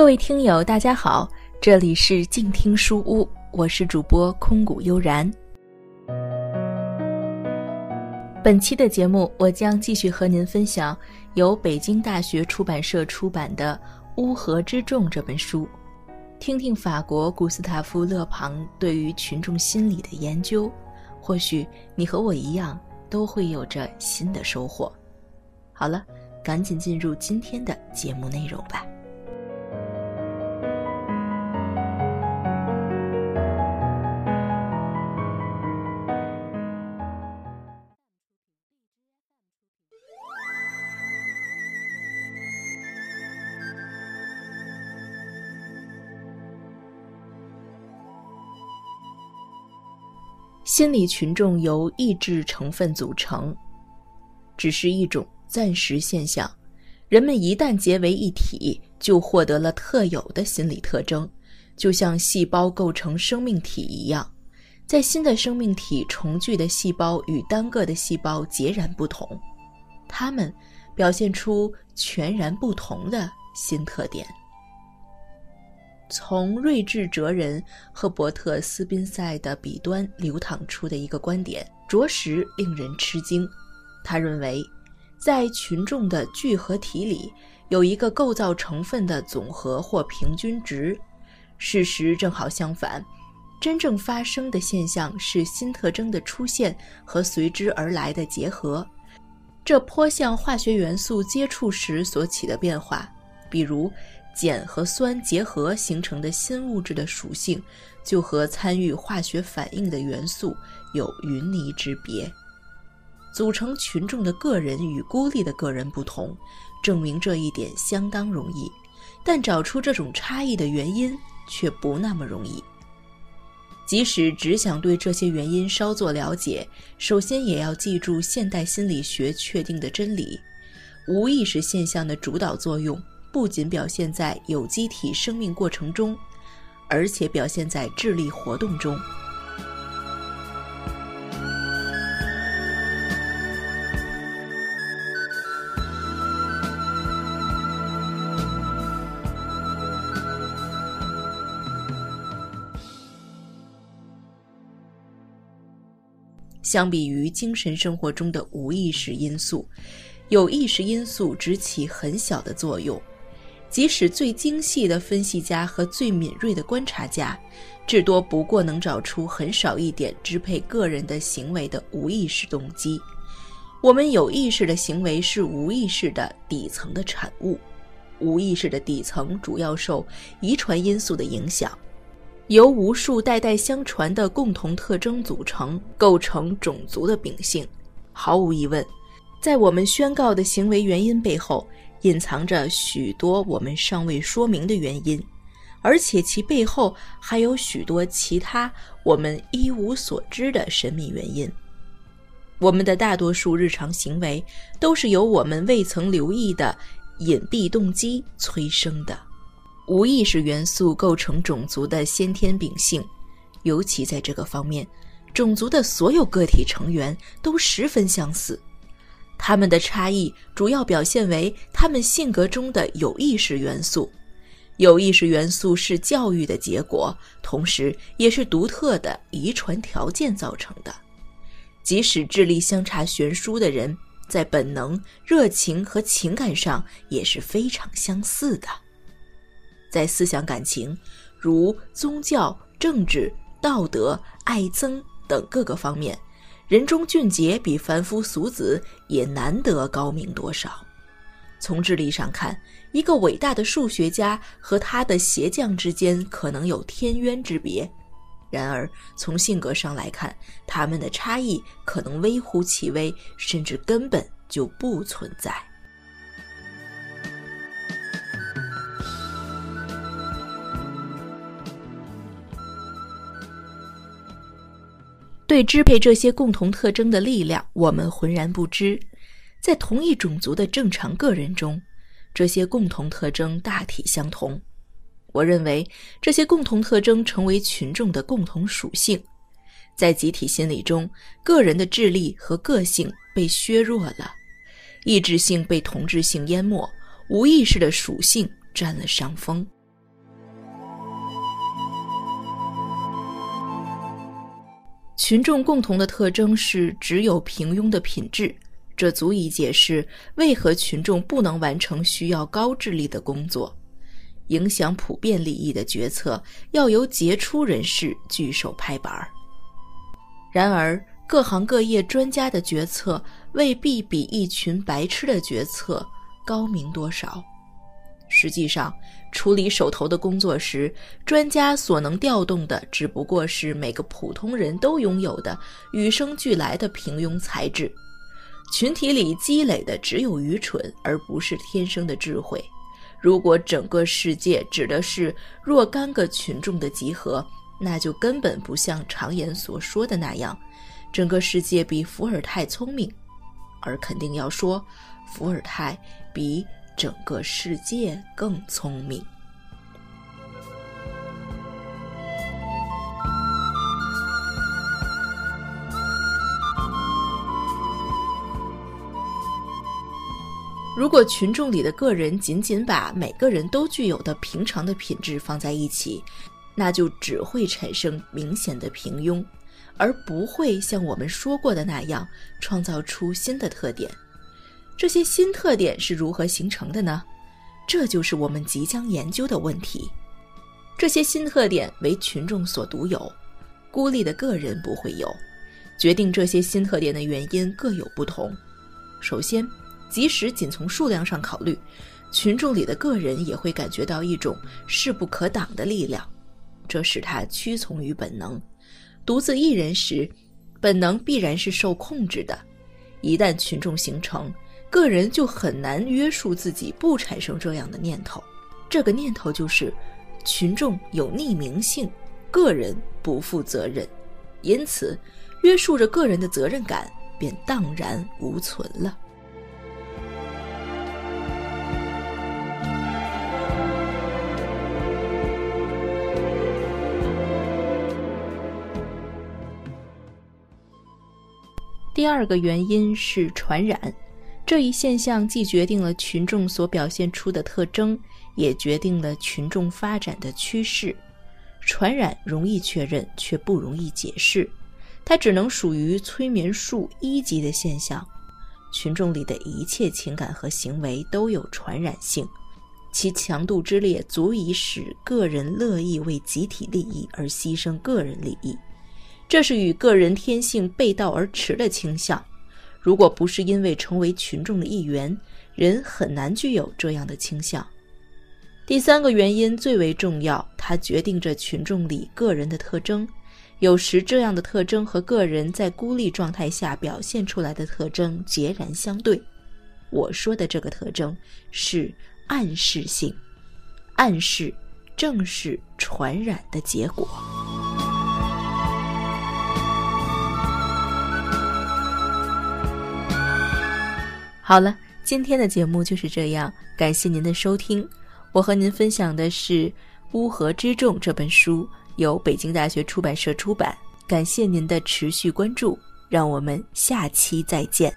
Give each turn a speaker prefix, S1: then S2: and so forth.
S1: 各位听友，大家好，这里是静听书屋，我是主播空谷悠然。本期的节目，我将继续和您分享由北京大学出版社出版的《乌合之众》这本书，听听法国古斯塔夫·勒庞对于群众心理的研究，或许你和我一样都会有着新的收获。好了，赶紧进入今天的节目内容吧。心理群众由意志成分组成，只是一种暂时现象。人们一旦结为一体，就获得了特有的心理特征，就像细胞构成生命体一样。在新的生命体重聚的细胞与单个的细胞截然不同，它们表现出全然不同的新特点。从睿智哲人赫伯特·斯宾塞的笔端流淌出的一个观点，着实令人吃惊。他认为，在群众的聚合体里有一个构造成分的总和或平均值。事实正好相反，真正发生的现象是新特征的出现和随之而来的结合。这颇像化学元素接触时所起的变化，比如。碱和酸结合形成的新物质的属性，就和参与化学反应的元素有云泥之别。组成群众的个人与孤立的个人不同，证明这一点相当容易，但找出这种差异的原因却不那么容易。即使只想对这些原因稍作了解，首先也要记住现代心理学确定的真理：无意识现象的主导作用。不仅表现在有机体生命过程中，而且表现在智力活动中。相比于精神生活中的无意识因素，有意识因素只起很小的作用。即使最精细的分析家和最敏锐的观察家，至多不过能找出很少一点支配个人的行为的无意识动机。我们有意识的行为是无意识的底层的产物。无意识的底层主要受遗传因素的影响，由无数代代相传的共同特征组成，构成种族的秉性。毫无疑问，在我们宣告的行为原因背后。隐藏着许多我们尚未说明的原因，而且其背后还有许多其他我们一无所知的神秘原因。我们的大多数日常行为都是由我们未曾留意的隐蔽动机催生的。无意识元素构成种族的先天秉性，尤其在这个方面，种族的所有个体成员都十分相似。他们的差异主要表现为他们性格中的有意识元素。有意识元素是教育的结果，同时也是独特的遗传条件造成的。即使智力相差悬殊的人，在本能、热情和情感上也是非常相似的。在思想感情，如宗教、政治、道德、爱憎等各个方面。人中俊杰比凡夫俗子也难得高明多少。从智力上看，一个伟大的数学家和他的鞋匠之间可能有天渊之别；然而从性格上来看，他们的差异可能微乎其微，甚至根本就不存在。对支配这些共同特征的力量，我们浑然不知。在同一种族的正常个人中，这些共同特征大体相同。我认为这些共同特征成为群众的共同属性。在集体心理中，个人的智力和个性被削弱了，意志性被同质性淹没，无意识的属性占了上风。群众共同的特征是只有平庸的品质，这足以解释为何群众不能完成需要高智力的工作。影响普遍利益的决策要由杰出人士举手拍板儿。然而，各行各业专家的决策未必比一群白痴的决策高明多少。实际上，处理手头的工作时，专家所能调动的只不过是每个普通人都拥有的与生俱来的平庸才智。群体里积累的只有愚蠢，而不是天生的智慧。如果整个世界指的是若干个群众的集合，那就根本不像常言所说的那样，整个世界比伏尔泰聪明，而肯定要说伏尔泰比整个世界更聪明。如果群众里的个人仅仅把每个人都具有的平常的品质放在一起，那就只会产生明显的平庸，而不会像我们说过的那样创造出新的特点。这些新特点是如何形成的呢？这就是我们即将研究的问题。这些新特点为群众所独有，孤立的个人不会有。决定这些新特点的原因各有不同。首先，即使仅从数量上考虑，群众里的个人也会感觉到一种势不可挡的力量，这使他屈从于本能。独自一人时，本能必然是受控制的；一旦群众形成，个人就很难约束自己不产生这样的念头。这个念头就是：群众有匿名性，个人不负责任，因此约束着个人的责任感便荡然无存了。第二个原因是传染，这一现象既决定了群众所表现出的特征，也决定了群众发展的趋势。传染容易确认，却不容易解释，它只能属于催眠术一级的现象。群众里的一切情感和行为都有传染性，其强度之烈足以使个人乐意为集体利益而牺牲个人利益。这是与个人天性背道而驰的倾向。如果不是因为成为群众的一员，人很难具有这样的倾向。第三个原因最为重要，它决定着群众里个人的特征。有时，这样的特征和个人在孤立状态下表现出来的特征截然相对。我说的这个特征是暗示性，暗示正是传染的结果。好了，今天的节目就是这样，感谢您的收听。我和您分享的是《乌合之众》这本书，由北京大学出版社出版。感谢您的持续关注，让我们下期再见。